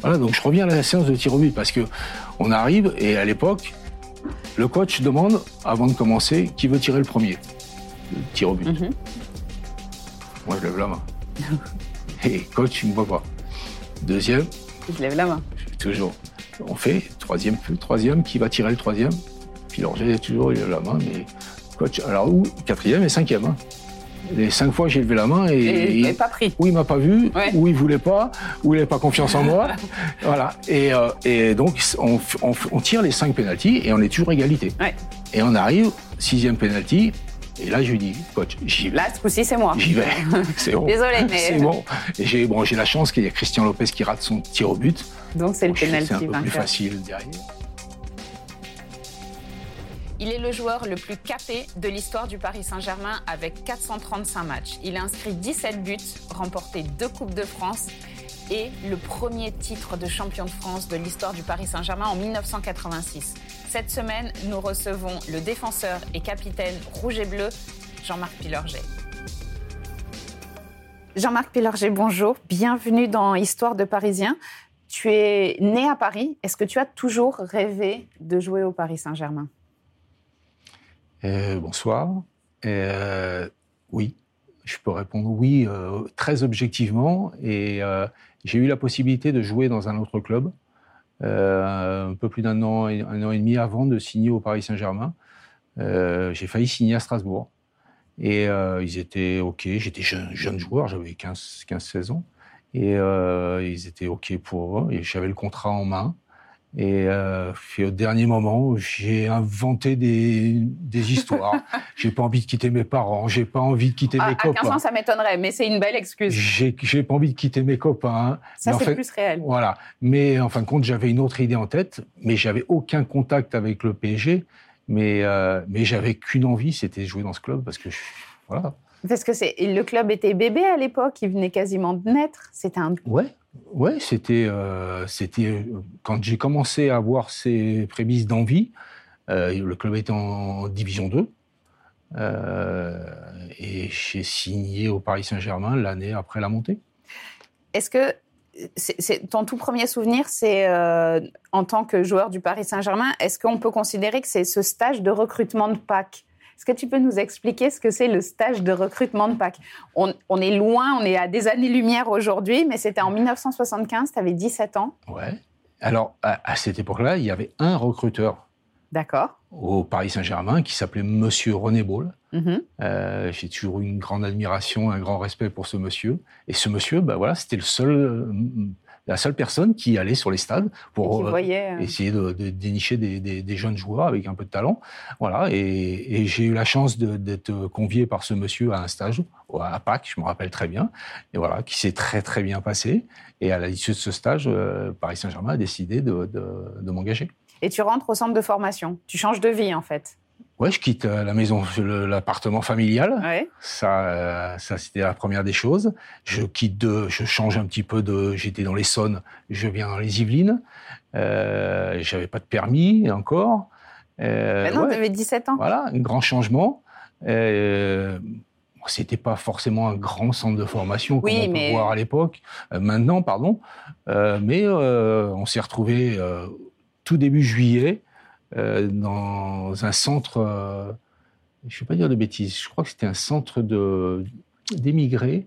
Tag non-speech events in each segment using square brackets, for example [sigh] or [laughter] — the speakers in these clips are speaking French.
Voilà, donc je reviens à la séance de tir au but parce que on arrive et à l'époque, le coach demande, avant de commencer, qui veut tirer le premier le tir au but. Mhm. Moi, je lève la main. [laughs] Et coach, il me voit pas. Deuxième, Je lève la main. toujours. On fait troisième, troisième, qui va tirer le troisième? Puis j'ai toujours il lève la main, mais coach, alors où? Quatrième et cinquième. hein. Les cinq fois, j'ai levé la main et, Et il- pas pris. ou il m'a pas vu, Ouais. ou il voulait pas, ou il n'avait pas confiance en moi. [laughs] voilà. Et, euh, et donc, on, tire les cinq pénalties et on est toujours égalité. Ouais. Et on arrive, sixième pénalty, et là, je lui dis, coach, j'y vais. Là, ce coup-ci, c'est moi. J'y vais. [laughs] C'est bon. Désolée, [laughs] mais- C'est bon. Et j'ai bon, la chance qu'il y a Christian Lopez qui rate son tir au but. Donc, c'est le Bon, penalty C'est un peu plus facile derrière. Il est le joueur le plus capé de l'histoire du Paris Saint-Germain avec 435 matchs. Il a inscrit 17 buts, remporté deux Coupes de France et le premier titre de champion de France de l'histoire du Paris Saint-Germain en 1986. Cette semaine, nous recevons le défenseur et capitaine rouge et bleu, Jean-Marc Pilorget. Jean-Marc Pilorget, bonjour. Bienvenue dans Histoire de Parisien. Tu es né à Paris. Est-ce que tu as toujours rêvé de jouer au Paris Saint-Germain? Bonsoir. Euh, oui, je peux répondre oui euh, très objectivement. Et euh, j'ai eu la possibilité de jouer dans un autre club euh, un peu plus d'un an, un an et demi avant de signer au Paris Saint-Germain. Euh, j'ai failli signer à Strasbourg. Et euh, ils étaient OK. J'étais jeune, jeune joueur, j'avais 15 15-16 ans. Et euh, ils étaient OK pour j'avais le contrat en main. Et euh, au dernier moment, j'ai inventé des, des histoires. [laughs] j'ai pas envie de quitter mes parents, j'ai pas envie de quitter Ah, mes à 15 copains. ans, ça m'étonnerait, mais c'est une belle excuse. J'ai j'ai pas envie de quitter mes copains. Ça, c'est fait- plus réel. Voilà. Mais en fin de compte, j'avais une autre idée en tête, mais j'avais aucun contact avec le PSG. Mais, euh, mais j'avais qu'une envie, c'était jouer dans ce club parce que je- voilà. Parce que c'est le club était bébé à l'époque, il venait quasiment de naître. C'était un. Ouais, ouais, c'était, euh, c'était quand j'ai commencé à avoir ces prémices d'envie. euh, le club était en division 2 euh, et j'ai signé au Paris Saint-Germain l'année après la montée. Est-ce que c'est ton tout premier souvenir, c'est en tant que joueur du Paris Saint-Germain, est-ce qu'on peut considérer que c'est ce stage de recrutement de Pâques Est-ce que tu peux nous expliquer ce que c'est le stage de recrutement de Pâques? On, on est loin, on est à des années-lumière aujourd'hui, mais c'était en 1975, tu avais 17 ans. Ouais. Alors à, à cette époque-là, il y avait un recruteur D'accord. au Paris Saint-Germain qui s'appelait Monsieur René Ball. Mhm. Euh, j'ai toujours une grande admiration, un grand respect pour ce monsieur. Et ce monsieur, bah voilà, c'était le seul, euh, la seule personne qui allait sur les stades pour euh, voyait, essayer de, de dénicher des, des- des jeunes joueurs avec un peu de talent. Voilà. Et, et j'ai eu la chance d'être convié par ce monsieur à un stage à Pâques, je me rappelle très bien. Et voilà, qui s'est très très bien passé. Et à l'issue de ce stage, euh, Paris Saint-Germain a décidé de, de- de m'engager. Et tu rentres au centre de formation. Tu changes de vie, en fait. Ouais, je quitte euh, la maison, l'appartement familial. Ouais. Ça, euh, ça c'était la première des choses. Je quitte de, je change un petit peu de. J'étais dans l'Essonne, je viens dans les Yvelines. Euh, J'avais pas de permis encore. Euh, Ben non, ouais, tu avais 17 ans. Voilà, un grand changement. Euh, c'était pas forcément un grand centre de formation comme Oui, on peut voir à l'époque, euh, maintenant, pardon. Euh, mais euh, on s'est retrouvé tout début juillet dans un centre. euh, je ne vais pas dire de bêtises. Je crois que c'était un centre d'émigrés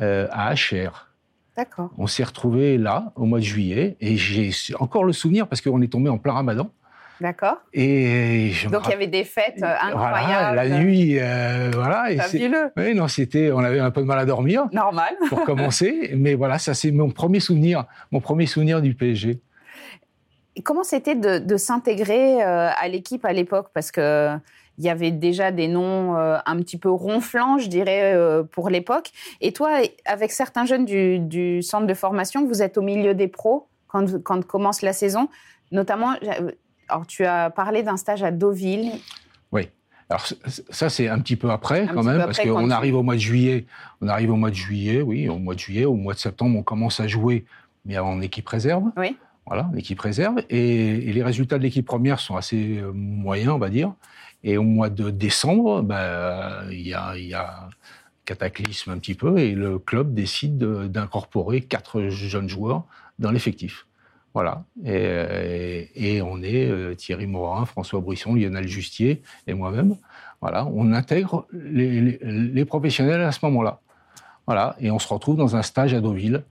euh, à HR. D'accord. On s'est retrouvé là au mois de juillet et j'ai encore le souvenir parce qu'on est tombé en plein Ramadan D'accord. et je Donc il y avait des fêtes euh, voilà, incroyables. la nuit, euh, voilà. Fabuleux. Oui, non, c'était, on avait un peu de mal à dormir Normal. pour commencer, mais voilà, ça c'est mon premier souvenir, mon premier souvenir du PSG. Et comment c'était de, de s'intégrer euh, à l'équipe à l'époque? Parce que il y avait déjà des noms euh, un petit peu ronflants, je dirais, euh, pour l'époque. Et toi, avec certains jeunes du, du centre de formation, vous êtes au milieu des pros quand, quand commence la saison. Notamment, alors tu as parlé d'un stage à Deauville. Oui. Alors ça c'est un petit peu après Un quand même, parce qu'on tu- arrive au mois de juillet, on arrive au mois de juillet, oui, au mois de juillet, au mois de septembre, on commence à jouer, mais en équipe réserve. Oui. Voilà, l'équipe réserve. Et, et les résultats de l'équipe première sont assez euh, moyens, on va dire. Et au mois de décembre, ben, il y, a, y cataclysme un petit peu, et le club décide d'incorporer quatre jeunes joueurs dans l'effectif. Voilà. Et, on est euh, Thierry Morin, François Brisson, Lionel Justier et moi-même. Voilà. On intègre les, professionnels à ce moment-là. Voilà. Et on se retrouve dans un stage à Deauville.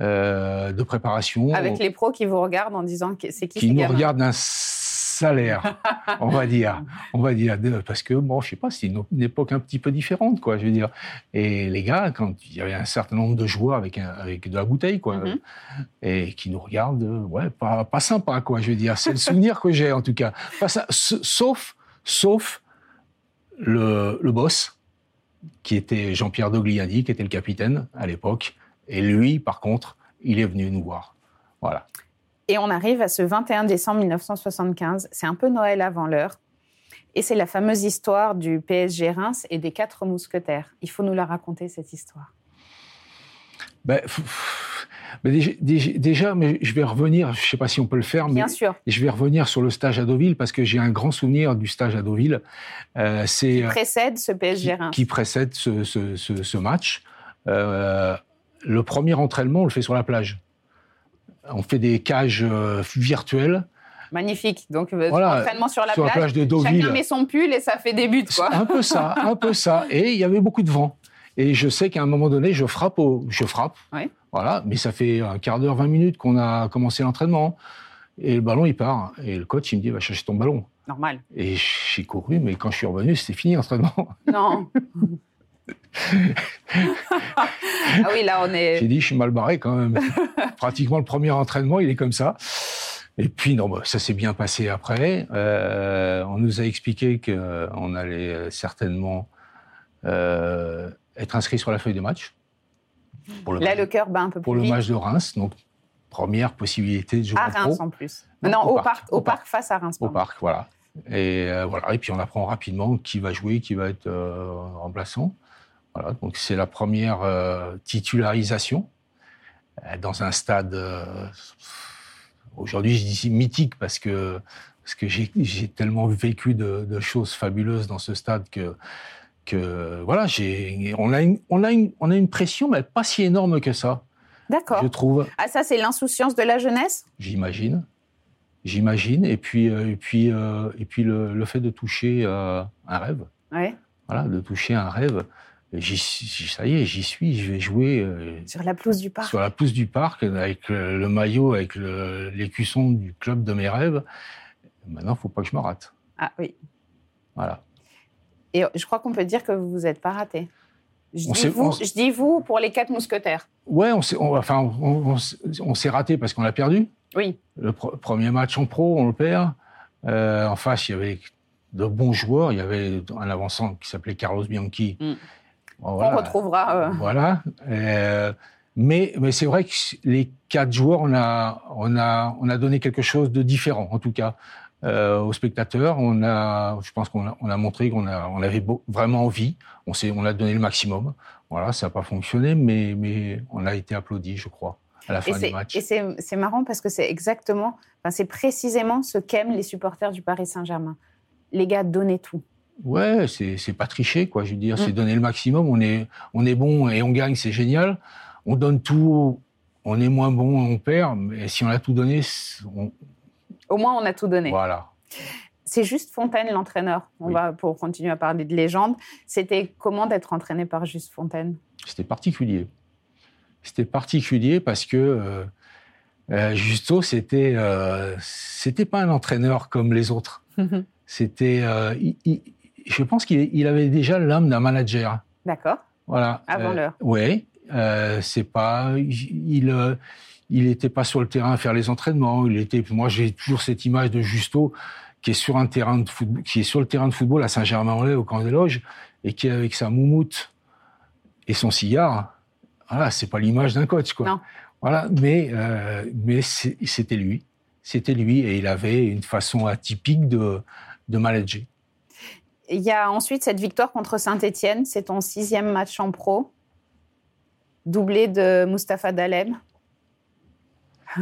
Euh, de préparation. Avec les pros qui vous regardent en disant que c'est qui Qui nous regardent d'un salaire, [laughs] on va dire. On va dire, parce que, bon, je sais pas, c'est une, époque un petit peu différente, quoi, je veux dire. Et les gars, quand il y avait un certain nombre de joueurs avec, avec de la bouteille, quoi, mm-hmm. et qui nous regardent, ouais, pas, pas sympa, quoi, je veux dire. C'est le souvenir que j'ai, en tout cas. Pas ça, sauf, sauf le, le boss, qui était Jean-Pierre Dogliani, qui était le capitaine à l'époque. Et lui, par contre, il est venu nous voir. Voilà. Et on arrive à ce 21 décembre 1975. C'est un peu Noël avant l'heure. Et c'est la fameuse histoire du PSG Reims et des quatre mousquetaires. Il faut nous la raconter, cette histoire. Ben, déjà, mais je vais revenir, je ne sais pas si on peut le faire, mais Bien sûr. je vais revenir sur le stage à Deauville parce que j'ai un grand souvenir du stage à Deauville. Euh, qui euh, précède ce PSG Reims. Qui, précède ce, match. Euh, le premier entraînement, on le fait sur la plage on fait des cages euh, virtuelles. Magnifique. Donc, euh, entraînement sur la plage, de Deauville. Chacun met son pull et ça fait des buts. Quoi. Un peu ça, un peu ça. Et il y avait beaucoup de vent. Et je sais qu'à un moment donné, je frappe, au, je frappe. Voilà, mais ça fait un quart d'heure, 20 minutes qu'on a commencé l'entraînement. Et le ballon, il part. Et le coach, il me dit, va chercher ton ballon. Normal. Et j'ai couru, mais quand je suis revenu, c'était fini l'entraînement. Non. [laughs] [laughs] ah oui, là, on est. J'ai dit, je suis mal barré quand même. [laughs] Pratiquement le premier entraînement, il est comme ça. Et puis, non, bah, ça s'est bien passé après. Euh, on nous a expliqué qu'on allait certainement euh, être inscrit sur la feuille de match. Là, le cœur bat un peu plus Pour le match de Reims. Donc, première possibilité de jouer à Reims en plus. Non, au, parc, au, parc, face à Reims. Au parc, voilà. Et euh, voilà. Et puis on apprend rapidement qui va jouer, qui va être remplaçant donc c'est la première euh, titularisation euh, dans un stade. Euh, aujourd'hui, je dis mythique parce que parce que j'ai tellement vécu de, choses fabuleuses dans ce stade que que voilà, j'ai on a une, on a une, on a une pression, mais pas si énorme que ça. D'accord. Je trouve. Ah ça, c'est l'insouciance de la jeunesse? J'imagine. J'imagine. Et puis, et puis, et puis le, le, fait de toucher un rêve. Ouais. Voilà, de toucher un rêve ça y est, j'y suis, je vais jouer. Euh, sur la pelouse du parc. Sur la pelouse du parc, avec le, maillot, avec l'écusson du club de mes rêves. Maintenant, il ne faut pas que je me rate. Ah oui. Voilà. Et je crois qu'on peut dire que vous vous êtes pas raté. Je, dis vous, je dis vous pour les quatre mousquetaires. Ouais, on s'est, enfin, on, s'est raté parce qu'on a perdu. Oui. Le premier match en pro, on le perd. Euh, en face, il y avait de bons joueurs. Il y avait un avançant qui s'appelait Carlos Bianchi. Mm on retrouvera. Euh. Voilà. Euh, mais, mais c'est vrai que les quatre joueurs, on a, on, a, on a donné quelque chose de différent, en tout cas, euh, aux spectateurs. On a, je pense qu'on a, on a montré qu'on a, on avait vraiment envie. On, on a donné le maximum. Voilà, ça n'a pas fonctionné, mais, mais on a été applaudi, je crois, à la fin du match. Et c'est marrant parce que c'est exactement, enfin, c'est précisément ce qu'aiment les supporters du Paris Saint-Germain. Les gars, donnez tout. Ouais, c'est pas tricher, quoi. Je veux dire, c'est mm. donner le maximum. On est, on est bon et on gagne, c'est génial. On donne tout, on est moins bon, on perd. Mais si on a tout donné, au moins on a tout donné. Voilà. C'est juste Fontaine, l'entraîneur. On va pour continuer à parler de légende. C'était comment d'être entraîné par Juste Fontaine? C'était particulier. C'était particulier parce que euh, euh Justo, c'était, euh, c'était pas un entraîneur comme les autres. [laughs] c'était, euh, je pense qu'il avait déjà l'âme d'un manager. D'accord. Voilà. Avant euh, l'heure. Oui. Euh, c'est pas, il, euh, il était pas sur le terrain à faire les entraînements. Il était, moi, j'ai toujours cette image de Justo qui est sur un terrain de football, qui est sur le terrain de football à Saint-Germain-en-Laye au camp des loges et qui est avec sa moumoute et son cigare. Voilà, c'est pas l'image d'un coach, quoi. Non. Voilà, mais euh, mais c'était lui, c'était lui et il avait une façon atypique de de manager. Il y a ensuite cette victoire contre Saint-Etienne. C'est ton sixième match en pro, doublé de Mustapha Dalem. [laughs]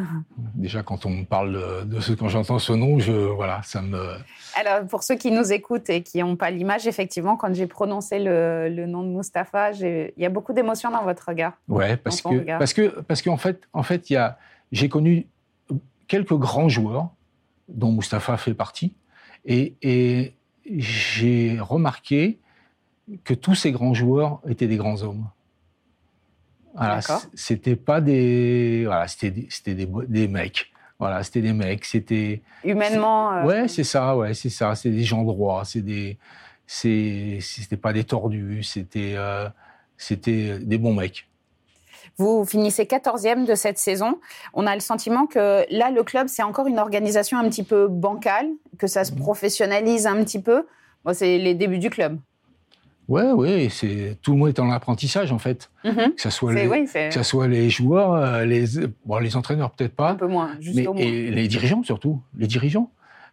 Déjà, quand on parle de, ce, quand j'entends ce nom, je, voilà, ça me. Alors, pour ceux qui nous écoutent et qui n'ont pas l'image, effectivement, quand j'ai prononcé le, nom de Mustapha, il y a beaucoup d'émotions dans votre regard. Ouais, parce que, parce que, parce qu'en fait, en fait, il j'ai connu quelques grands joueurs, dont Mustapha fait partie, et, et j'ai remarqué que tous ces grands joueurs étaient des grands hommes. Voilà, c'était pas des, voilà, c'était des, des, des, mecs. Voilà, c'était des mecs, c'était humainement. Euh, ouais, c'est ça, ouais, c'est ça. C'est des gens droits, c'est des, c'était pas des tordus, c'était, euh, c'était des bons mecs. Vous finissez 14e de cette saison. On a le sentiment que là, le club, c'est encore une organisation un petit peu bancale, que ça se mmh. professionnalise un petit peu. Moi, c'est les débuts du club. Ouais, ouais, c'est tout le monde est en apprentissage en fait. Mhm. Que ça soit les, ça soit les joueurs, euh, les bon, les entraîneurs peut-être pas. Un peu moins, juste mais, Et les dirigeants surtout, les dirigeants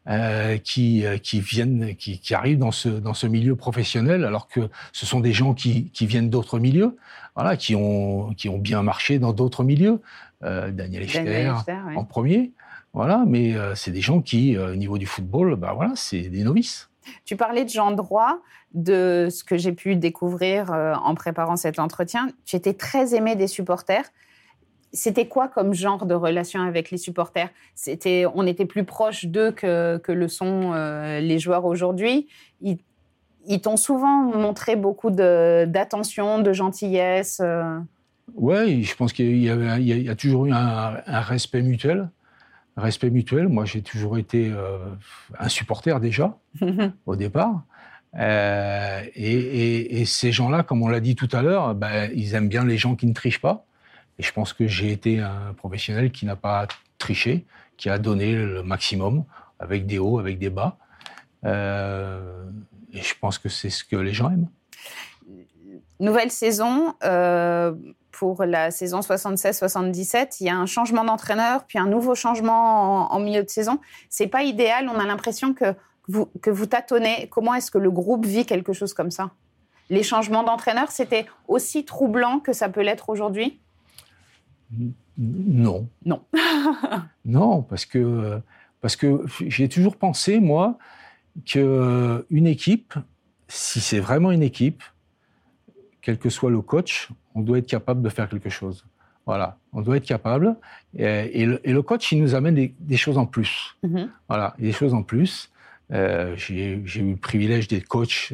euh, qui euh, qui viennent, qui, qui, arrivent dans ce dans ce milieu professionnel, alors que ce sont des gens qui qui viennent d'autres milieux, voilà, qui ont qui ont bien marché dans d'autres milieux. Euh, Daniel Echter en premier, voilà, mais euh, c'est des gens qui, au niveau du football, bah voilà, c'est des novices. Tu parlais de Jean Droit, de ce que j'ai pu découvrir en préparant cet entretien. J'étais très aimée des supporters. C'était quoi comme genre de relation avec les supporters? C'était, on était plus proche d'eux que, que, le sont euh, les joueurs aujourd'hui. Ils, t'ont souvent montré beaucoup d'attention, de, gentillesse. Euh. Oui, je pense qu'il y, y, a toujours eu un, un respect mutuel respect mutuel. Moi, j'ai toujours été un supporter déjà, [laughs] au départ. Euh, et, ces gens-là, comme on l'a dit tout à l'heure, ben, ils aiment bien les gens qui ne trichent pas. Et je pense que j'ai été un professionnel qui n'a pas triché, qui a donné le maximum, avec des hauts, avec des bas. Euh, et je pense que c'est ce que les gens aiment. Nouvelle saison, euh, pour la saison 76-77, il y a un changement d'entraîneur, puis un nouveau changement en, en milieu de saison. C'est pas idéal. On a l'impression que que vous tâtonnez Comment est-ce que le groupe vit quelque chose comme ça? Les changements d'entraîneur, c'était aussi troublant que ça peut l'être aujourd'hui? Non. Non. [laughs] non, parce que, parce que j'ai toujours pensé, moi, qu'une équipe, si c'est vraiment une équipe, quel que soit le coach, on doit être capable de faire quelque chose. Voilà, on doit être capable. Et, le, coach, il nous amène des, choses en plus. Mm-hmm. Voilà, des choses en plus. Euh, j'ai eu le privilège d'être coach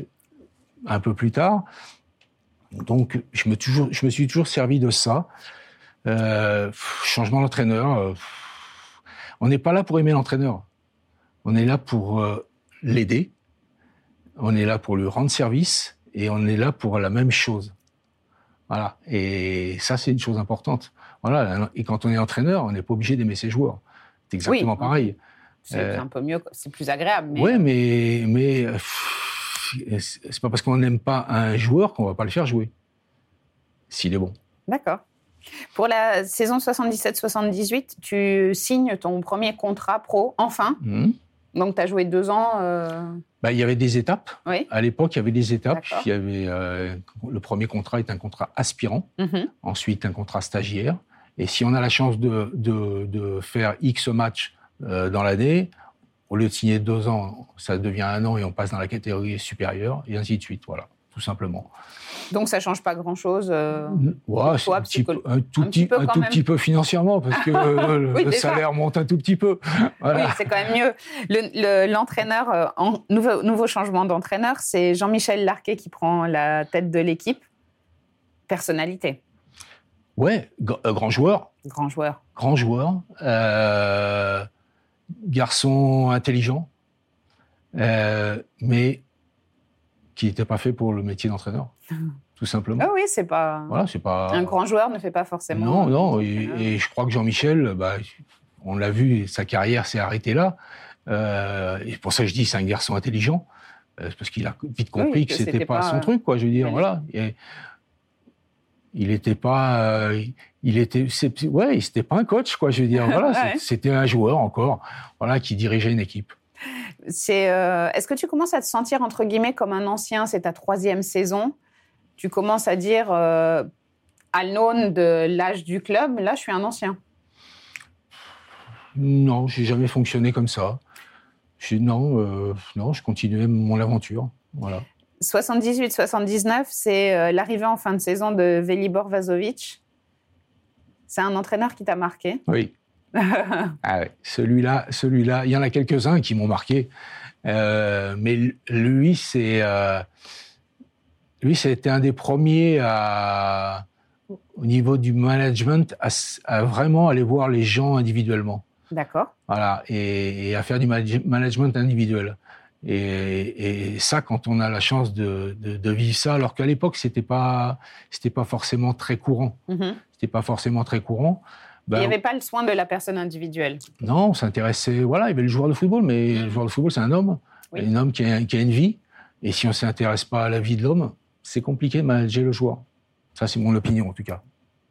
un peu plus tard. Donc, je me, toujours, je me suis toujours servi de ça. Euh, changement d'entraîneur. Euh, on n'est pas là pour aimer l'entraîneur. On est là pour l'aider. On est là pour lui rendre service et on est là pour la même chose. Voilà. Et ça, c'est une chose importante. Voilà. Et quand on est entraîneur, on n'est pas obligé d'aimer ses joueurs. C'est exactement pareil. C'est euh, un peu mieux, c'est plus agréable. Oui, mais, mais c'est pas parce qu'on n'aime pas un joueur qu'on va pas le faire jouer, s'il est bon. D'accord. Pour la saison 77-78, tu signes ton premier contrat pro, enfin. Mmh. Donc, tu as joué deux ans. Euh, bah, il y avait des étapes. Oui. À l'époque, il y avait des étapes. Il y avait, euh, le premier contrat est un contrat aspirant, mmh. ensuite un contrat stagiaire. Et si on a la chance de, de, de faire X matchs euh, dans l'année. Au lieu de signer deux ans, ça devient un an et on passe dans la catégorie supérieure, et ainsi de suite, voilà, tout simplement. Donc ça change pas grand-chose euh, un, petit peu, un, tout, petit, un tout petit peu financièrement, parce que [laughs] le, salaire monte un tout petit peu. Oui, c'est quand même mieux. L'entraîneur, le, euh, en, nouveau, nouveau changement d'entraîneur, c'est Jean-Michel Larquet qui prend la tête de l'équipe. Personnalité. Ouais, grand joueur. Grand joueur. Grand joueur. Euh, garçon intelligent, euh, mais qui n'était pas fait pour le métier d'entraîneur, [laughs] tout simplement. Ah oui, c'est pas... Voilà, c'est pas. Un grand joueur ne fait pas forcément. Non, non, et, je crois que Jean-Michel, bah, on l'a vu, sa carrière s'est arrêtée là. Euh, et pour ça, je dis, c'est un garçon intelligent, euh, parce qu'il a vite compris que, c'était pas, pas, son truc, quoi. Je veux dire, voilà. Et, il n'était pas, euh, il était, ouais, c'était pas un coach, quoi. Je veux dire, [laughs] voilà, c'était un joueur encore, voilà, qui dirigeait une équipe. C'est, euh, est-ce que tu commences à te sentir entre guillemets comme un ancien C'est ta troisième saison? Tu commences à dire, euh, à l'aune de l'âge du club, là, je suis un ancien. Non, j'ai jamais fonctionné comme ça. non, non, je continuais mon aventure. Voilà. 78-79, c'est l'arrivée en fin de saison de Velibor Vazovic. C'est un entraîneur qui t'a marqué? Oui. [laughs] ah celui-là, celui-là, il y en a quelques-uns qui m'ont marqué, euh, mais lui, c'est euh, lui, c'était un des premiers à, au niveau du management à, vraiment aller voir les gens individuellement. D'accord. Voilà, et, à faire du management individuel. Et, ça, quand on a la chance de, vivre ça, alors qu'à l'époque, c'était pas, c'était pas forcément très courant. Mm-hmm. C'était pas forcément très courant. Ben, il n'y avait pas le soin de la personne individuelle. Non, on s'intéressait. Voilà, il y avait le joueur de football, mais le joueur de football, c'est un homme. Un homme qui a, une vie. Et si on ne s'intéresse pas à la vie de l'homme, c'est compliqué de manager le joueur. Ça, c'est mon opinion, en tout cas.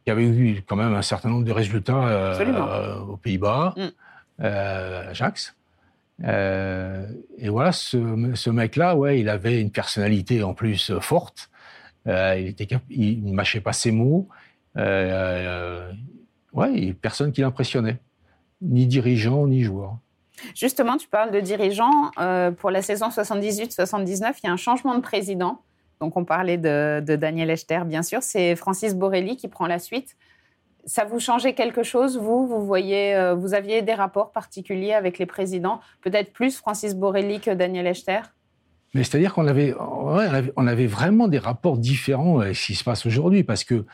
Il y avait eu quand même un certain nombre de résultats euh, aux Pays-Bas, mm. euh, Ajax. Euh, et voilà, ce, mec-là, ouais, il avait une personnalité en plus forte. il, était, il ne mâchait pas ses mots ouais, personne qui l'impressionnait, ni dirigeant, ni joueur. Justement, tu parles de dirigeant. Euh, pour la saison 78-79, il y a un changement de président. Donc, on parlait de, Daniel Echter, bien sûr. C'est Francis Borelli qui prend la suite. Ça vous changeait quelque chose, vous? Vous voyez, euh, vous aviez des rapports particuliers avec les présidents Peut-être plus Francis Borelli que Daniel Echter? Mais c'est-à-dire qu'on avait, on avait vraiment des rapports différents avec ce qui se passe aujourd'hui, parce que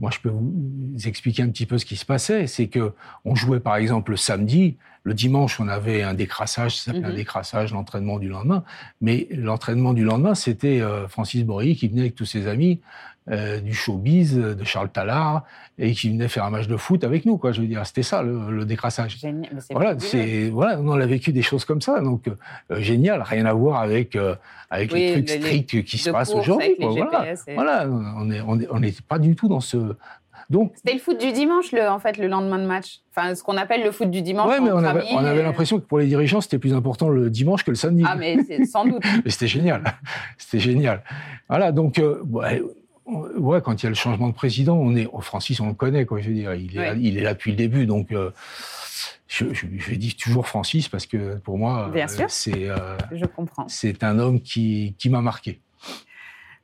moi, je peux vous expliquer un petit peu ce qui se passait. C'est que on jouait par exemple le samedi, le dimanche, on avait un décrassage, ça s'appelait un mhm. décrassage, l'entraînement du lendemain. Mais l'entraînement du lendemain, c'était euh, Francis Bory qui venait avec tous ses amis euh, du showbiz, de Charles Tallard, et qui venait faire un match de foot avec nous, quoi. Je veux dire, c'était ça le, décrassage. Voilà, c'est voilà, on a vécu des choses comme ça, donc euh, génial, rien à voir avec avec les trucs stricts qui se passent aujourd'hui. Voilà, voilà, on on pas du tout dans ce donc, C'était le foot du dimanche, le, en fait, le lendemain de match. Enfin, ce qu'on appelle le foot du dimanche. Oui, mais on avait, on avait l'impression que pour les dirigeants, c'était plus important le dimanche que le samedi. Ah, mais sans doute. [laughs] mais c'était génial. C'était génial. Voilà, donc, euh, ouais, quand il y a le changement de président, on est, oh, Francis, on le connaît, quoi, je veux dire. Il est, là, il est là depuis le début, donc. Euh, je, je, je, dis toujours Francis parce que pour moi, euh, c'est c'est un homme qui, qui m'a marqué.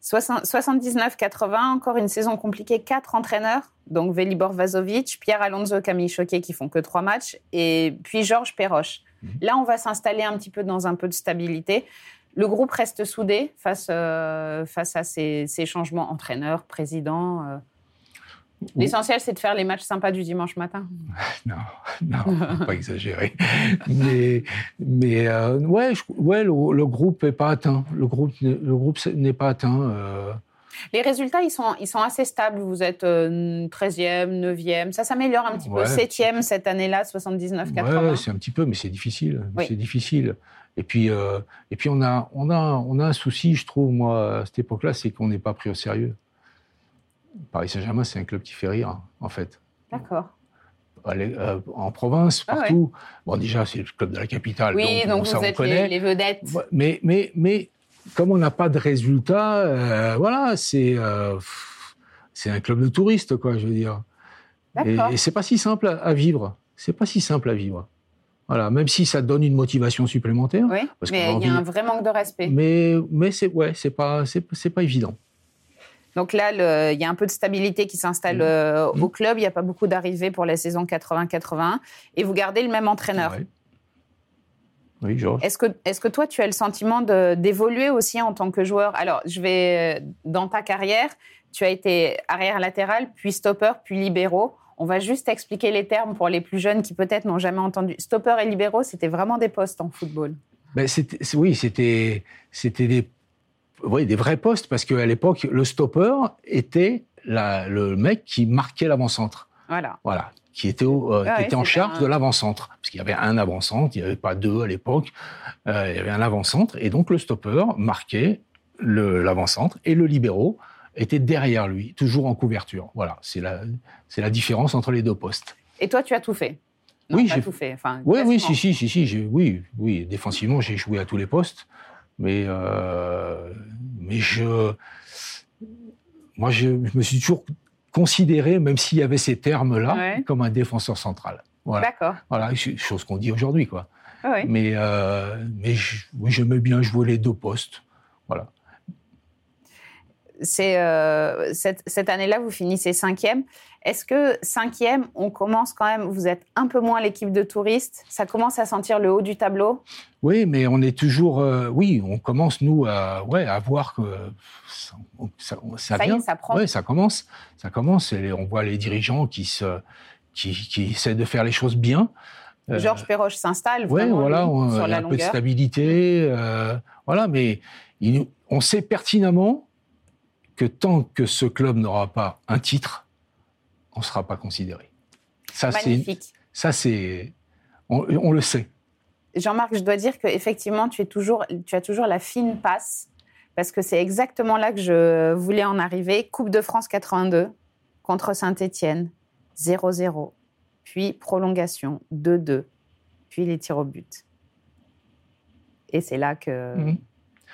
79-80, encore une saison compliquée, quatre entraîneurs, donc Velibor Vazovic, Pierre Alonso, Camille Choquet qui font que trois matchs, et puis Georges Perroche. Mhm. Là, on va s'installer un petit peu dans un peu de stabilité. Le groupe reste soudé face, euh, face à ces, ces, changements entraîneurs, président. Euh, L'essentiel, c'est de faire les matchs sympas du dimanche matin. [laughs] Non, non, pas exagérer. Mais, mais euh, ouais, ouais le, groupe n'est pas atteint. Le groupe, le groupe n'est pas atteint. Les résultats, ils sont, ils sont assez stables. Vous êtes 13e, euh, 9e. Ça s'améliore un petit peu. 7e cette année-là, 79-80. Ouais, c'est un petit peu, mais c'est difficile. C'est difficile. Et puis, et puis on, a, on, a, on a un souci, je trouve, moi, à cette époque-là, c'est qu'on n'est pas pris au sérieux. Paris Saint-Germain, c'est un club qui fait rire, en fait. D'accord. Euh, en province, ah partout. Bon, déjà, c'est le club de la capitale. Oui, donc, vous êtes Les, vedettes. Mais, mais, mais comme on n'a pas de résultats, euh, voilà, c'est euh, c'est un club de touristes, quoi, je veux dire. Et, et c'est pas si simple à, vivre. C'est pas si simple à vivre. Voilà, même si ça donne une motivation supplémentaire. Oui, mais il y a un vrai manque de respect. Mais, mais c'est ouais, c'est pas, c'est pas évident. Donc là, il y a un peu de stabilité qui s'installe mmh. euh, au club. Il n'y a pas beaucoup d'arrivées pour la saison 80-81. Et vous gardez le même entraîneur. Oui, Georges. Est-ce que, est que toi, tu as le sentiment d'évoluer aussi en tant que joueur? Alors, je vais dans ta carrière, tu as été arrière latéral, puis stopper, puis libéraux. On va juste expliquer les termes pour les plus jeunes qui peut-être n'ont jamais entendu. Stopper et libéraux, c'était vraiment des postes en football. Ben, oui, c'était des oui, des vrais postes, parce qu'à l'époque, le stopper était le mec qui marquait l'avant-centre. Voilà. Voilà. Qui était, euh, qui était en charge de l'avant-centre. Parce qu'il y avait un avant-centre, il n'y avait pas deux à l'époque. Euh, il y avait un avant-centre. Et donc, le stopper marquait l'avant-centre et le libéraux était derrière lui, toujours en couverture. Voilà. C'est la, c'est la différence entre les deux postes. Et toi, tu as tout fait? Oui, j'ai tout fait. Enfin, oui, oui, si, si, si, si, oui, oui. Défensivement, j'ai joué à tous les postes. Mais, euh, mais je, moi, je, me suis toujours considéré, même s'il y avait ces termes-là, comme un défenseur central. Voilà. D'accord. Voilà, chose qu'on dit aujourd'hui, quoi. Oui. Mais, euh, mais je- oui, j'aimais bien jouer les deux postes. Voilà. C'est euh, cette, cette année-là, vous finissez cinquième. Est-ce que cinquième, on commence quand même, vous êtes un peu moins l'équipe de touristes, ça commence à sentir le haut du tableau Oui, mais on est toujours. euh, oui, on commence, nous, à, ouais, à voir que ça, ça, ça Ça y est, vient. ça prend. Ouais, ça commence. Ça commence. Et on voit les dirigeants qui, se, qui, qui essaient de faire les choses bien. Euh, Georges Perroche s'installe Oui, voilà, on, sur il y a la un peu de stabilité. euh, voilà, mais il- on sait pertinemment que tant que ce club n'aura pas un titre, on ne sera pas considéré. Ça, Magnifique. ça, c'est, on, on le sait. Jean-Marc, je dois dire qu'effectivement, tu, es toujours, tu as toujours la fine passe, parce que c'est exactement là que je voulais en arriver. Coupe de France 82 contre Saint-Étienne, 0-0, puis prolongation, 2-2, puis les tirs au but. Et c'est là que Mhm.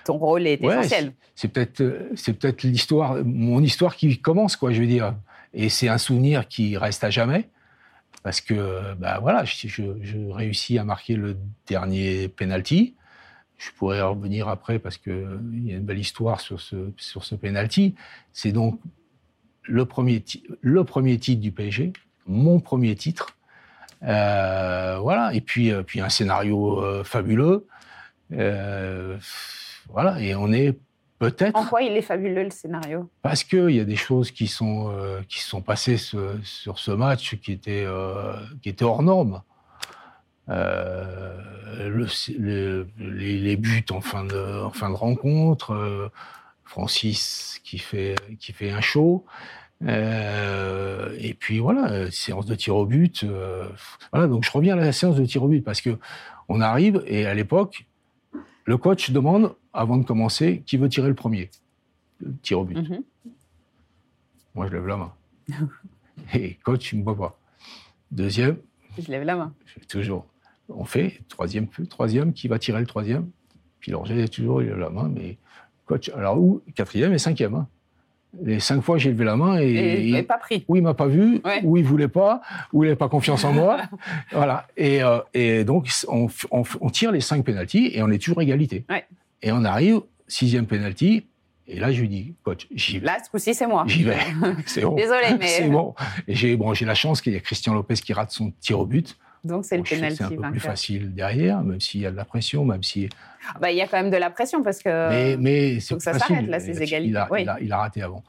Ton rôle est Ouais, essentiel. c'est peut-être euh, c'est peut-être l'histoire mon histoire qui commence quoi je veux dire. Et c'est un souvenir qui reste à jamais parce que bah voilà je, je, je réussis à marquer le dernier penalty. Je pourrais revenir après parce que il y a une belle histoire sur ce sur ce penalty. C'est donc le premier le premier titre du PSG mon premier titre. Euh, voilà. Et puis euh, puis un scénario euh, fabuleux. Euh, voilà et on est peut-être En quoi il est fabuleux le scénario? Parce qu'il y a des choses qui sont, euh, qui se sont passées ce- sur ce match qui étaient, euh, qui étaient hors normes. Euh, le- le- les, les buts en fin de, en fin de rencontre, Francis qui fait, qui fait un show. Et puis voilà, séance de tir au but. voilà, donc je reviens à la séance de tir au but parce que on arrive et à l'époque, le coach demande avant de commencer qui veut tirer le premier? Le tir au but. Mhm. Moi, je lève la main. [laughs] Et coach, il me voit pas. Deuxième, Je lève la main. toujours. On fait troisième, troisième, qui va tirer le troisième? Puis j'ai toujours il lève la main, mais coach, alors où Quatrième et cinquième. hein. Les cinq fois, j'ai levé la main et, Et, il- et pas pris. ou il m'a pas vu, Ouais. ou il voulait pas, ou il n'avait pas confiance en moi. [laughs] voilà. Et, euh, et donc, on tire les cinq pénalties et on est toujours égalité. Ouais. Et on arrive, sixième pénalty, et là, je lui dis, coach, j'y vais. Là, ce coup-ci, c'est moi. J'y vais. [laughs] C'est bon. Désolée, mais- C'est bon. Et j'ai bon, la chance qu'il y a Christian Lopez qui rate son tir au but. Donc, c'est le Bon, que penalty C'est un peu plus facile derrière, même s'il y a de la pression, même si. Ah bah, Il y a quand même de la pression parce que. mais mais c'est ça s'arrête, là, ces égalités. Il a, Oui. il, a, il a raté avant.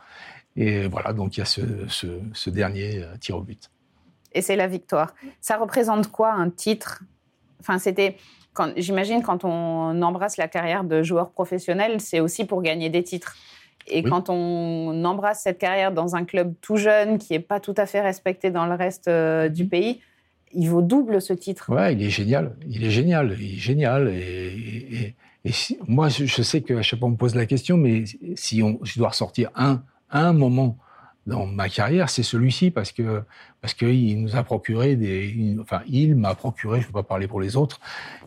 Et voilà, donc il y a ce, ce, ce dernier euh, tir au but. et c'est la victoire. Ça représente quoi un titre? Enfin, c'était. J'imagine quand on embrasse la carrière de joueur professionnel, c'est aussi pour gagner des titres. Et Oui. quand on embrasse cette carrière dans un club tout jeune, qui n'est pas tout à fait respecté dans le reste euh, du pays, il vaut double ce titre. Ouais, il est génial. Il est génial. Il est génial. Et, et- et si- moi, je, je sais qu'à chaque fois, on me pose la question, mais si on, je dois ressortir un, un moment dans ma carrière, c'est celui-ci parce que parce qu'il nous a procuré des, enfin, il m'a procuré, je ne peux pas parler pour les autres,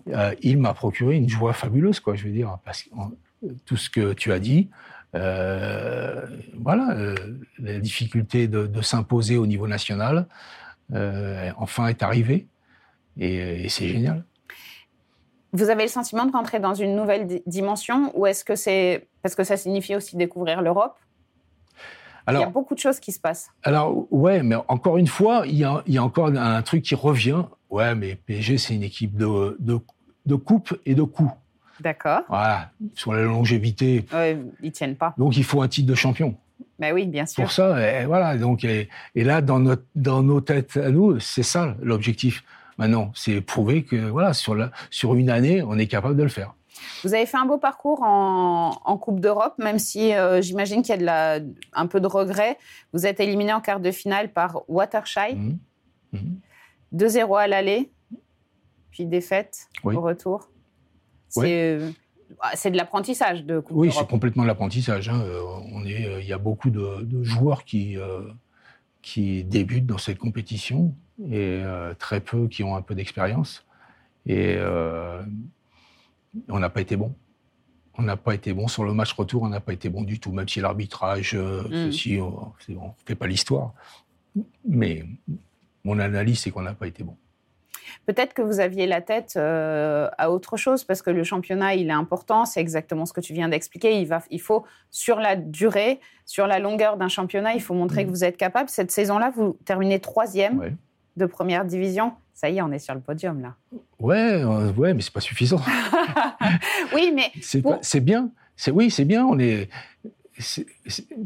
euh, il m'a procuré une joie fabuleuse, quoi. Je veux dire, parce que tout ce que tu as dit, euh, voilà, euh, la difficulté de, s'imposer au niveau national, enfin est arrivée. Et, et c'est génial. Vous avez le sentiment de rentrer dans une nouvelle di- dimension ou est-ce que c'est. Parce que ça signifie aussi découvrir l'Europe? Il y a Alors, beaucoup de choses qui se passent. alors ouais, mais encore une fois, il y a, il y a encore un truc qui revient. Ouais, mais PSG, c'est une équipe de, de, de coupe et de coups. D'accord. Voilà, sur la longévité. Ouais, ils tiennent pas. Donc, il faut un titre de champion. Mais oui, bien sûr. Pour ça, et voilà. Donc, et, et là, dans, notre, dans nos têtes à nous, c'est ça l'objectif. Maintenant, c'est prouver que voilà, sur, la, sur une année, on est capable de le faire. Vous avez fait un beau parcours en, en Coupe d'Europe, même si euh, j'imagine qu'il y a de la, un peu de regret. Vous êtes éliminé en quart de finale par Watershire, Mhm. Mhm. 2-0 à l'aller, puis défaite Oui. au retour. C'est Oui. euh, ah, c'est de l'apprentissage de Coupe Oui, c'est d'Europe. complètement l'apprentissage. hein. Euh, On est, il y a beaucoup de, de joueurs qui, euh, qui débutent dans cette compétition et très peu qui ont un peu d'expérience. Et on n'a pas été bon. On n'a pas été bon sur le match retour. On n'a pas été bon du tout, même si l'arbitrage, euh, Mm. ceci, on ne fait pas l'histoire. Mais mon analyse, c'est qu'on n'a pas été bon. Peut-être que vous aviez la tête euh, à autre chose parce que le championnat, il est important. C'est exactement ce que tu viens d'expliquer. Il, va, il faut, sur la durée, sur la longueur d'un championnat, il faut montrer que mm. vous êtes capable. Cette saison-là, vous terminez troisième de première division. Ça y est, on est sur le podium là. Ouais, euh, ouais, mais c'est pas suffisant. [laughs] oui, mais c'est bien. C'est oui, c'est bien. On est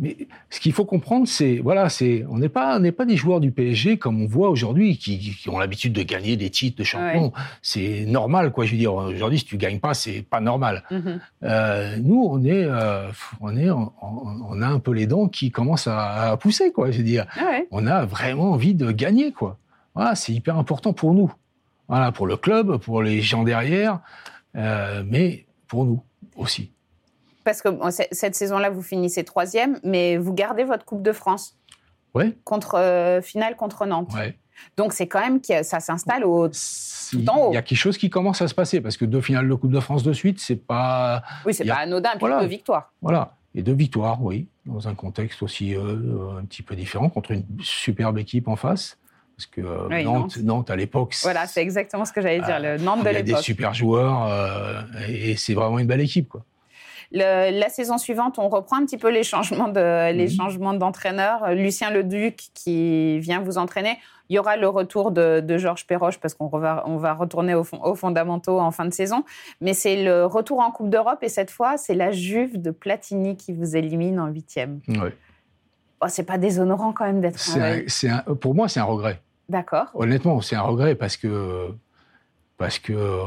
mais ce qu'il faut comprendre, c'est voilà, c'est on n'est pas on n'est pas des joueurs du PSG comme on voit aujourd'hui qui, ont l'habitude de gagner des titres de champion. C'est normal, quoi. Je veux dire, aujourd'hui, si tu gagnes pas, c'est pas normal. Mhm. euh, nous, on est euh, on est on, a un peu les dents qui commencent à, pousser, quoi. Je veux dire, ah on a vraiment envie de gagner, quoi. Voilà, c'est hyper important pour nous. Voilà, pour le club, pour les gens derrière, euh, mais pour nous aussi. Parce que cette saison-là, vous finissez troisième, mais vous gardez votre Coupe de France. Oui. Contre, euh, finale contre Nantes. Ouais. Donc c'est quand même que ça s'installe au tout en haut. Il y a quelque chose qui commence à se passer parce que deux finales de Coupe de France de suite, c'est pas. Oui, c'est pas anodin, puis deux victoires. Voilà. Et deux victoires, oui, dans un contexte aussi euh, un petit peu différent, contre une superbe équipe en face. Parce que euh, Nantes, Nantes, à l'époque. Voilà, c'est exactement ce que j'allais dire, le Nantes de l'époque. Il y a des super joueurs et c'est vraiment une belle équipe. Quoi la saison suivante, on reprend un petit peu les changements de, les mhm. changements d'entraîneur. Lucien Leduc qui vient vous entraîner. Il y aura le retour de, Georges Perroche parce qu'on va, on va retourner aux, fondamentaux en fin de saison. Mais c'est le retour en Coupe d'Europe et cette fois, c'est la Juve de Platini qui vous élimine en huitième. Oui. Oh, c'est pas déshonorant quand même d'être. pour moi, c'est un regret. D'accord. Honnêtement, c'est un regret parce que parce que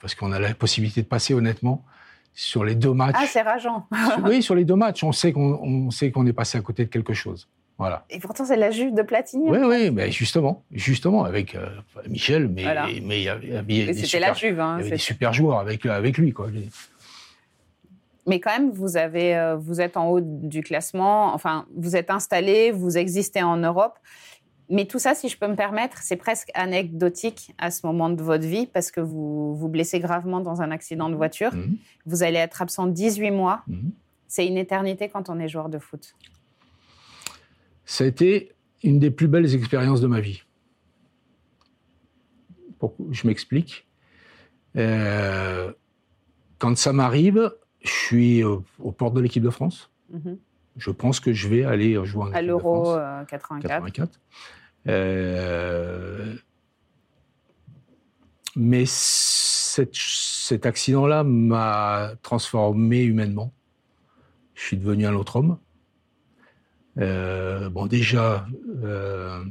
parce qu'on a la possibilité de passer honnêtement sur les deux matchs. Ah, c'est rageant. oui, sur les deux matchs, on sait qu'on sait qu'on est passé à côté de quelque chose. Voilà. Et pourtant, c'est la Juve de Platini. Oui, oui, mais justement, justement, avec euh, Michel, mais, mais il y avait, des, super, la Juve, hein, il y avait des super joueurs avec, avec lui. Quoi. Mais quand même, vous, avez, euh, vous êtes en haut du classement, enfin, vous êtes installé, vous existez en Europe. Mais tout ça, si je peux me permettre, c'est presque anecdotique à ce moment de votre vie parce que vous vous blessez gravement dans un accident de voiture. Mhm. Vous allez être absent 18 mois. Mhm. C'est une éternité quand on est joueur de foot. Ça a été une des plus belles expériences de ma vie. Je m'explique. Euh, quand ça m'arrive, je suis aux, portes de l'équipe de France. Mhm. Je pense que je vais aller jouer en à l'Euro 84. 84. Euh, mais cet accident-là m'a transformé humainement. Je suis devenu un autre homme. Euh, bon, déjà, euh,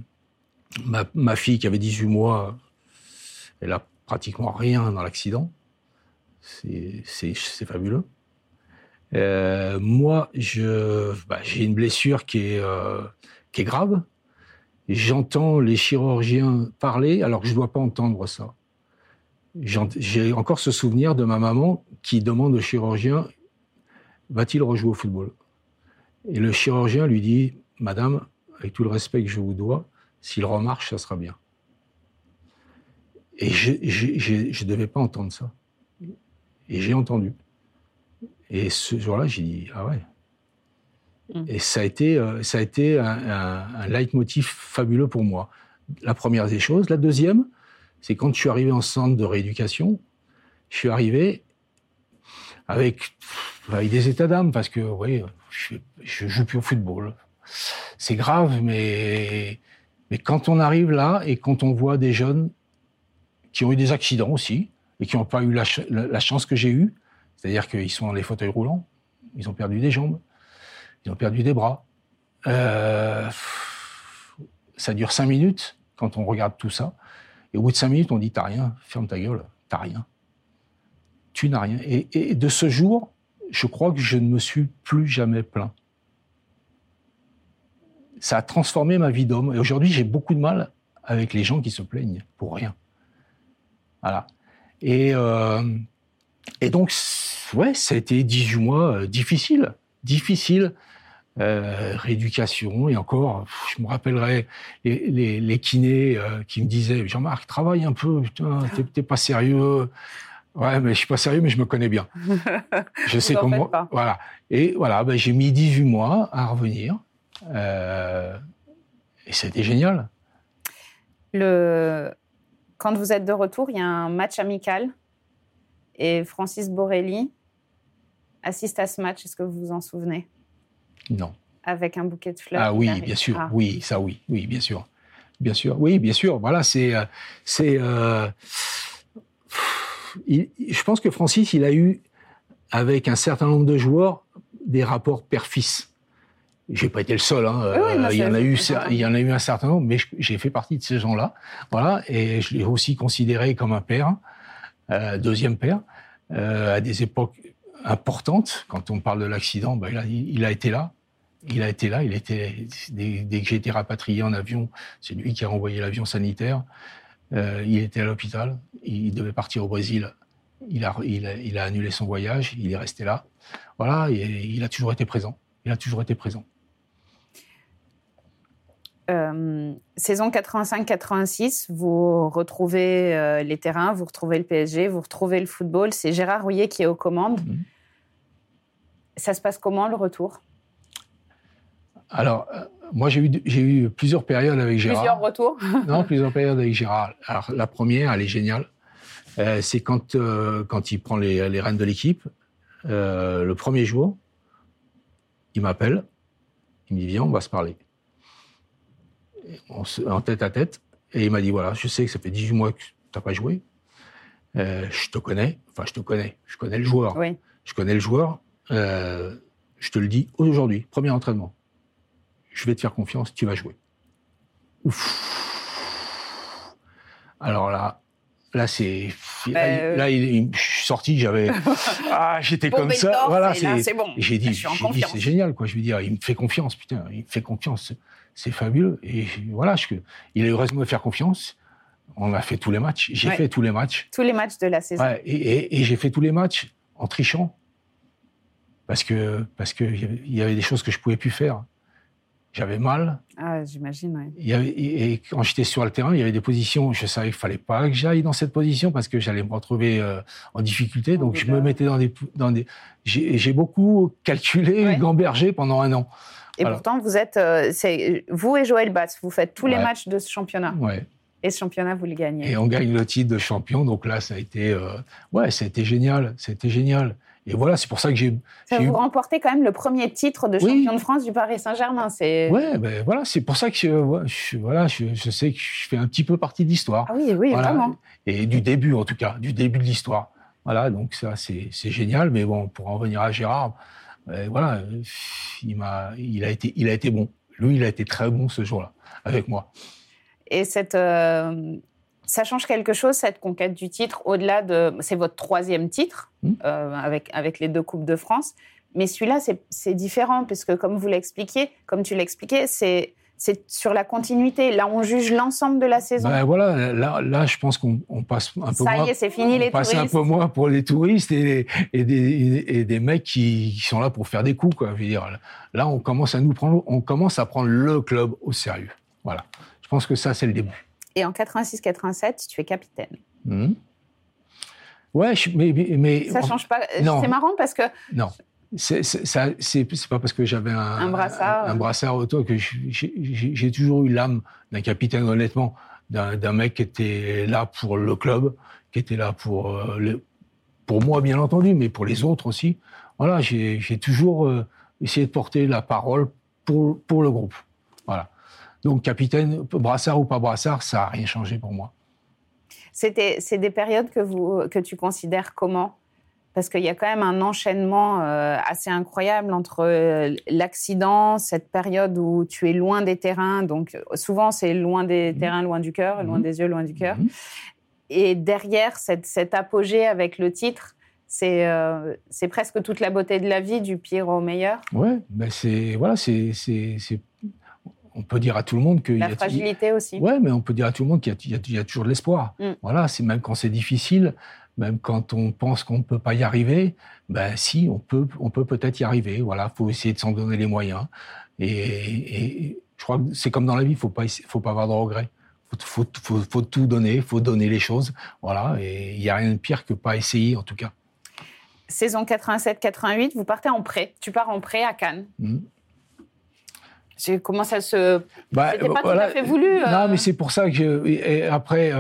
ma, fille qui avait 18 mois, elle a pratiquement rien dans l'accident. C'est fabuleux. Moi, bah, j'ai une blessure est, qui est grave j'entends les chirurgiens parler alors que je ne dois pas entendre ça. J'ai encore ce souvenir de ma maman qui demande au chirurgien va-t-il rejouer au football? Et le chirurgien lui dit Madame, avec tout le respect que je vous dois, s'il remarche, ça sera bien. Et je ne devais pas entendre ça. Et j'ai entendu. Et ce jour-là, j'ai dit Ah ouais, Mm. Et ça a été, euh, ça a été un, un, leitmotiv fabuleux pour moi. La première des choses. La deuxième, c'est quand je suis arrivé en centre de rééducation, je suis arrivé avec, avec des états d'âme parce que, oui, je, je joue plus au football. C'est grave, mais, mais quand on arrive là et quand on voit des jeunes qui ont eu des accidents aussi et qui n'ont pas eu la, la chance que j'ai eue, c'est-à-dire qu'ils sont dans les fauteuils roulants, ils ont perdu des jambes, ils ont perdu des bras. Euh, ça dure cinq minutes quand on regarde tout ça. Et au bout de cinq minutes, on dit T'as rien, ferme ta gueule, t'as rien. Tu n'as rien. Et, de ce jour, je crois que je ne me suis plus jamais plaint. Ça a transformé ma vie d'homme. Et aujourd'hui, j'ai beaucoup de mal avec les gens qui se plaignent pour rien. Voilà. Et, euh, et donc, ouais, ça a été 18 mois euh, difficiles. Difficiles euh, rééducation. Et encore, je me rappellerai les, les, kinés euh, qui me disaient Jean-Marc, travaille un peu, putain, t'es pas sérieux. Ouais, mais je suis pas sérieux, mais je me connais bien. je [laughs] sais comment. Voilà. Et voilà, ben, j'ai mis 18 mois à revenir. Euh, et c'était génial. Le... Quand vous êtes de retour, il y a un match amical et Francis Borelli assiste à ce match. Est-ce que vous vous en souvenez? Non. Avec un bouquet de fleurs. Ah oui, bien sûr. Ah. Oui, ça oui, oui, bien sûr, bien sûr. Oui, bien sûr. Voilà, c'est, euh, c'est. Euh, je pense que Francis, il a eu avec un certain nombre de joueurs des rapports père-fils. J'ai pas été le seul. Hein. Euh, il y en a eu, il y en a eu un certain nombre, mais j'ai fait partie de ces gens-là. Voilà, et je l'ai aussi considéré comme un père, euh, deuxième père, euh, à des époques importantes. Quand on parle de l'accident, bah, il, a, été là. Il a été là. Il était dès, que j'ai été rapatrié en avion, c'est lui qui a envoyé l'avion sanitaire. Euh, il était à l'hôpital. Il devait partir au Brésil. Il a, annulé son voyage. Il est resté là. Voilà, il a toujours été présent. Il a toujours été présent. Euh, saison 85-86, vous retrouvez euh, les terrains, vous retrouvez le PSG, vous retrouvez le football. C'est Gérard Rouillet qui est aux commandes. Mhm. Ça se passe comment le retour? Alors, euh, moi j'ai eu, plusieurs périodes avec Gérard. Plusieurs retours [laughs] Non, plusieurs périodes avec Gérard. Alors, la première, elle est géniale. c'est quand, quand il prend les, les rênes de l'équipe. le premier jour, il m'appelle. Il me dit Viens, on va se parler en tête à tête. Et il m'a dit, voilà, je sais que ça fait 18 mois que tu n'as pas joué. Euh, je te connais. Enfin, je te connais. Je connais le joueur. Oui. Je connais le joueur. Euh, je te le dis aujourd'hui, premier entraînement. Je vais te faire confiance, tu vas jouer. Ouf. Alors là, là c'est euh, là, il, je suis sorti j'avais [laughs] ah j'étais comme ça voilà c'est bon j'ai dit c'est génial quoi je veux dire il me fait confiance putain il me fait confiance c'est fabuleux. Et voilà, je, il a eu raison de me faire confiance. On a fait tous les matchs. J'ai fait tous les matchs. Tous les matchs de la saison. et, j'ai fait tous les matchs en trichant. Parce que parce que il y avait des choses que je pouvais plus faire. J'avais mal. Ah, j'imagine, ouais. et, quand j'étais sur le terrain, il y avait des positions, je savais qu'il fallait pas que j'aille dans cette position parce que j'allais me retrouver euh, en difficulté. donc, je me mettais dans des... Dans des j'ai beaucoup calculé, gambergé pendant un an. Et pourtant, vous êtes, euh, vous et Joël Batz, vous faites tous les matchs de ce championnat. Ouais. Et ce championnat, vous le gagnez. Et on gagne le titre de champion. Donc là, ça a été, euh, ouais, ça a été génial. C'était génial. Et voilà, c'est pour ça que j'ai. Vous remportez quand même le premier titre de champion de France du Paris Saint-Germain. C'est. Ouais, ben voilà, c'est pour ça que je, voilà, je, sais que je fais un petit peu partie de l'histoire. Ah oui, oui, vraiment. Et du début, en tout cas, du début de l'histoire. Voilà, donc ça, c'est génial. Mais bon, pour en revenir à Gérard, voilà, il m'a, il a été, il a été bon. Lui, il a été très bon ce jour-là avec moi. Et cette, euh, ça change quelque chose cette conquête du titre au-delà de, c'est votre troisième titre hmm. euh, avec avec les deux coupes de France. Mais celui-là, c'est différent puisque comme vous l'expliquiez, comme tu l'expliquais, c'est c'est sur la continuité. Là, on juge l'ensemble de la saison. Ben voilà, là, là, je pense qu'on passe un peu Ça moins. y est, c'est fini les touristes. un peu moins pour les touristes et, et, des, et des, mecs qui, sont là pour faire des coups, quoi. Je veux dire, là, on commence à nous prendre, on commence à prendre le club au sérieux. Voilà. Je pense que ça, c'est le début. Et en 86-87, tu es capitaine. Mmh. Ouais, mais, mais ça change pas. C'est marrant parce que non c'est pas parce que j'avais un, un, brassard, un, brassard auto que j'ai toujours eu l'âme d'un capitaine, honnêtement, d'un mec qui était là pour le club, qui était là pour, euh, pour moi, bien entendu, mais pour les autres aussi. Voilà, j'ai toujours euh, essayé de porter la parole pour, pour le groupe. Donc, capitaine, brassard ou pas brassard, ça n'a rien changé pour moi. C'est des périodes que, vous, que tu considères comment? Parce qu'il y a quand même un enchaînement euh, assez incroyable entre euh, l'accident, cette période où tu es loin des terrains, donc souvent c'est loin des mmh. terrains, loin du cœur, loin mmh. des yeux, loin du cœur, mmh. et derrière cette, cet apogée avec le titre, c'est euh, presque toute la beauté de la vie, du pire au meilleur. Ouais, ben c'est voilà, c'est on peut dire à tout le monde que la y a, fragilité aussi. Ouais, mais on peut dire à tout le monde qu'il y, y, a toujours de l'espoir. Voilà, c'est même quand c'est difficile, même quand on pense qu'on ne peut pas y arriver, ben si, on peut, on peut peut-être y arriver. Voilà, faut essayer de s'en donner les moyens. Et, je crois que c'est comme dans la vie, faut pas, faut pas avoir de regrets. Faut, faut, faut, tout donner, faut donner les choses. Voilà, et il y a rien de pire que pas essayer, en tout cas. Saison 87-88, vous partez en prêt. Tu pars en prêt à Cannes. Mmh. Comment ça se. Bah, C'était pas tout à fait voulu. Non, mais c'est pour ça que. Je... après,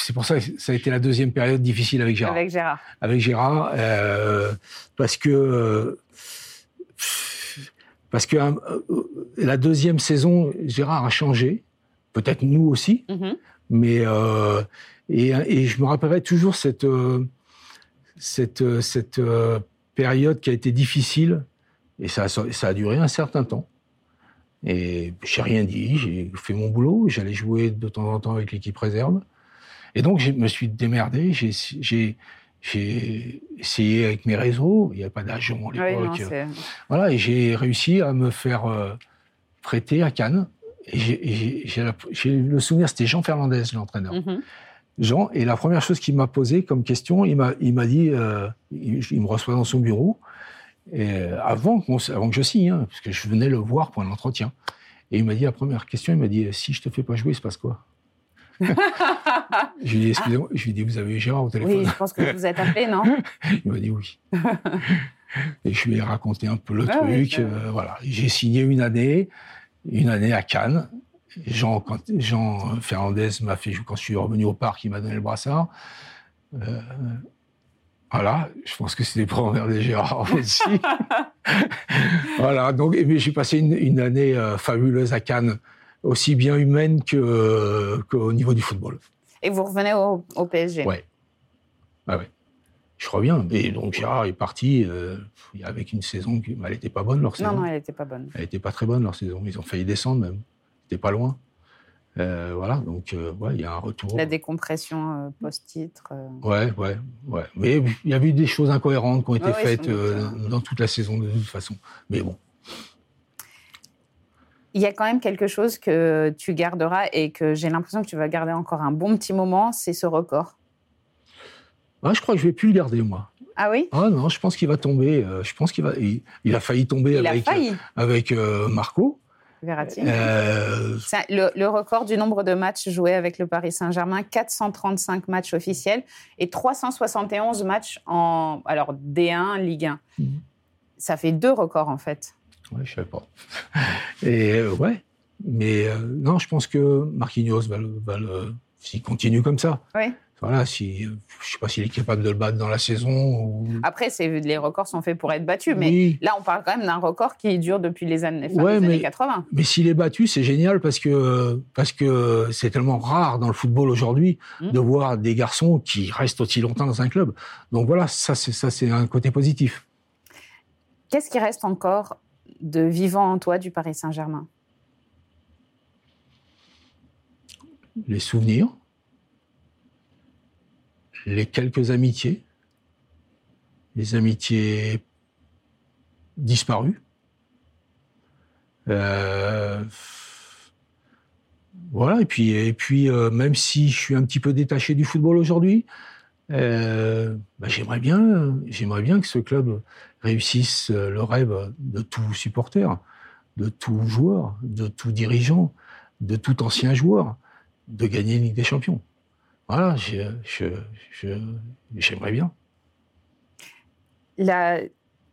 c'est pour ça que ça a été la deuxième période difficile avec Gérard. Avec Gérard. Avec Gérard, parce que parce que la deuxième saison, Gérard a changé, peut-être nous aussi, mm-hmm. mais euh, et, et, je me rappellerai toujours cette cette cette période qui a été difficile et ça, ça a duré un certain temps. Et j'ai rien dit, j'ai fait mon boulot, j'allais jouer de temps en temps avec l'équipe réserve. Et donc, je me suis démerdé, j'ai essayé avec mes réseaux, il n'y avait pas d'agent à l'époque. voilà, et j'ai réussi à me faire euh, prêter à Cannes. Et j'ai le souvenir, c'était Jean Fernandez, l'entraîneur. Mm-hmm. Jean, et la première chose qu'il m'a posé comme question, il m'a dit, euh, il, il, me reçoit dans son bureau, et euh, avant, avant que je signe, hein, parce que je venais le voir pour un entretien. Et il m'a dit, la première question, il m'a dit, si je te fais pas jouer, il se passe quoi? [laughs] Je lui ai dit, excusez-moi, je lui ai dit, vous avez Gérard au téléphone? Oui, je pense que vous êtes appelé, non? [laughs] Il m'a dit oui. [laughs] et je lui ai raconté un peu le ah truc. Euh, voilà, j'ai signé une année, une année à Cannes. Jean, quand, Jean Fernandez m'a fait, quand je suis revenu au parc, il m'a donné le brassard. Euh, voilà, je pense que c'était pour emmerder Gérard [laughs] aussi. [laughs] voilà, donc j'ai passé une, année euh, fabuleuse à Cannes, aussi bien humaine qu'au niveau du football. Et vous revenez au, PSG Ouais. Ah ouais. Je reviens. Et donc Gérard est parti euh, avec une saison qui, n'était pas bonne leur saison. Non, non, elle n'était pas bonne. Elle n'était pas très bonne leur saison. Ils ont failli descendre même. C'était pas loin. Euh, voilà, donc euh, ouais, il y a un retour. La décompression euh, post-titre. Ouais, ouais, ouais. Mais il y a eu des choses incohérentes qui ont été faites dans toute la saison de toute façon. Mais bon. Il y a quand même quelque chose que tu garderas et que j'ai l'impression que tu vas garder encore un bon petit moment, c'est ce record. Ah, je crois que je vais plus le garder moi. Ah oui? Ah non, je pense qu'il va tomber. je pense qu'il va. Il, a failli tomber avec avec Marco. Euh, le, record du nombre de matchs joués avec le Paris Saint-Germain, 435 matchs officiels et 371 matchs en alors D1, Ligue 1. Mhm. Ça fait deux records en fait. Ouais, je sais pas. [laughs] Et euh, ouais, mais euh, non, je pense que Marquinhos va va le s'il continue comme ça. Oui voilà, si, je sais pas s'il est capable de le battre dans la saison. Ou... Après, les records sont faits pour être battus, mais là, on parle quand même d'un record qui dure depuis les années, années 80. Mais s'il est battu, c'est génial parce que parce que c'est tellement rare dans le football aujourd'hui mmh. de voir des garçons qui restent aussi longtemps dans un club. Donc voilà, ça c'est ça c'est un côté positif. Qu'est-ce qui reste encore de vivant en toi du Paris Saint-Germain? Les souvenirs les quelques amitiés, les amitiés disparues. Euh, voilà, et puis, euh, même si je suis un petit peu détaché du football aujourd'hui, euh, bah, j'aimerais bien, bien que ce club réussisse le rêve de tout supporter, de tout joueur, de tout dirigeant, de tout ancien joueur, de gagner une Ligue des Champions. Voilà, j'aimerais bien.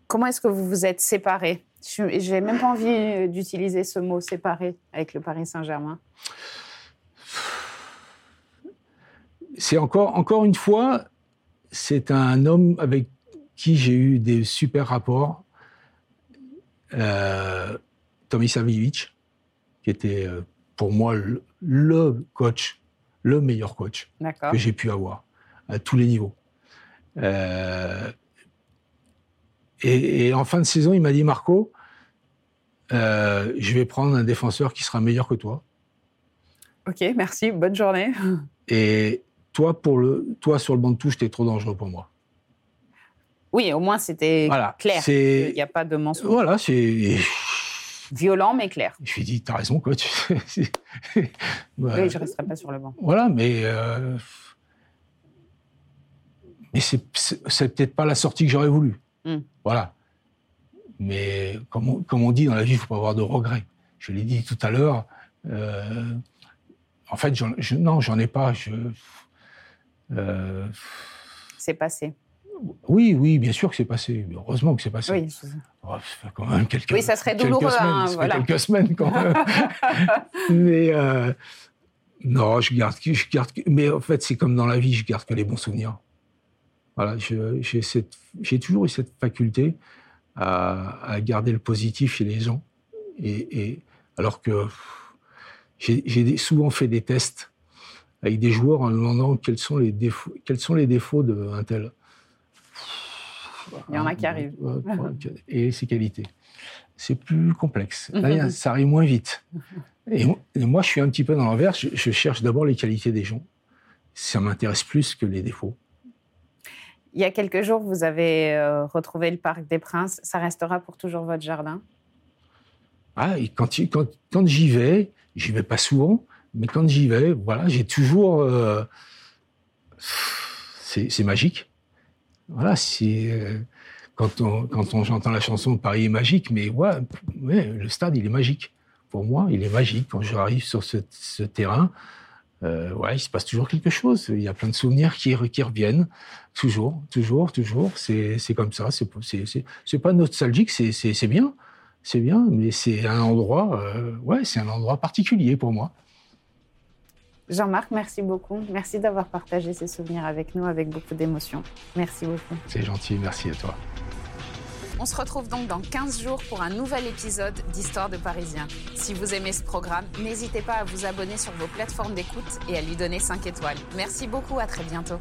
comment est-ce que vous vous êtes séparés? Je n'ai même pas envie d'utiliser ce mot séparé avec le Paris Saint-Germain. C'est encore, encore une fois, c'est un homme avec qui j'ai eu des super rapports. Euh, Tommy Savivich, qui était euh, pour moi le coach le meilleur coach que j'ai pu avoir à tous les niveaux. Euh, et, en fin de saison, il m'a dit Marco, euh, je vais prendre un défenseur qui sera meilleur que toi. Ok, merci, bonne journée. [laughs] Et toi, pour le, toi sur le banc de touche, t'es trop dangereux pour moi. Oui, au moins c'était clair. Il n'y a pas de mensonge. Voilà, c'est Violent, mais clair. Je lui ai dit, t'as raison, coach. [laughs] oui, je resterai pas sur le banc. Voilà, mais. Euh... Mais c'est peut-être pas la sortie que j'aurais voulu. Hmm. Voilà. Mais comme on, comme on, dit dans la vie, il faut pas avoir de regrets. Je l'ai dit tout à l'heure. Euh, en fait, je, non, j'en ai pas. Je, euh, c'est passé. Oui, oui, bien sûr que c'est passé. Heureusement que c'est passé. Oui, oh, ça fait quand même quelques, oui, ça serait douloureux. Quelques semaines, hein, voilà. quelques semaines quand même. [laughs] mais euh, non, je garde, je garde. Mais en fait, c'est comme dans la vie, je garde que les bons souvenirs. Voilà, j'ai toujours eu cette faculté à, garder le positif chez les gens. Et, alors que j'ai souvent fait des tests avec des joueurs en demandant quels sont les défauts, quels sont les défauts d'un tel. Il y en a qui arrivent. Et ses qualités. C'est plus complexe. Là, [laughs] ça arrive moins vite. Et, moi, je suis un petit peu dans l'envers. Je, je cherche d'abord les qualités des gens. Ça m'intéresse plus que les défauts. Il y a quelques jours, vous avez euh, retrouvé le Parc des Princes. Ça restera pour toujours votre jardin? Ah, quand, quand, quand j'y vais, j'y vais pas souvent, mais quand j'y vais, voilà, j'ai toujours. Euh, c'est magique. Voilà, c'est. Euh, quand on, quand on j'entends la chanson Paris est magique, mais ouais, le stade, il est magique. Pour moi, il est magique. Quand j'arrive sur ce, terrain, euh, ouais, il se passe toujours quelque chose. Il y a plein de souvenirs qui, qui reviennent. Toujours, toujours, toujours. C'est comme ça. C'est pas nostalgique, c'est bien. C'est bien, mais c'est un endroit, euh, ouais, c'est un endroit particulier pour moi. Jean-Marc, merci beaucoup. Merci d'avoir partagé ces souvenirs avec nous avec beaucoup d'émotion. Merci beaucoup. C'est gentil, merci à toi. On se retrouve donc dans 15 jours pour un nouvel épisode d'Histoire de Parisien. Si vous aimez ce programme, n'hésitez pas à vous abonner sur vos plateformes d'écoute et à lui donner 5 étoiles. Merci beaucoup, à très bientôt.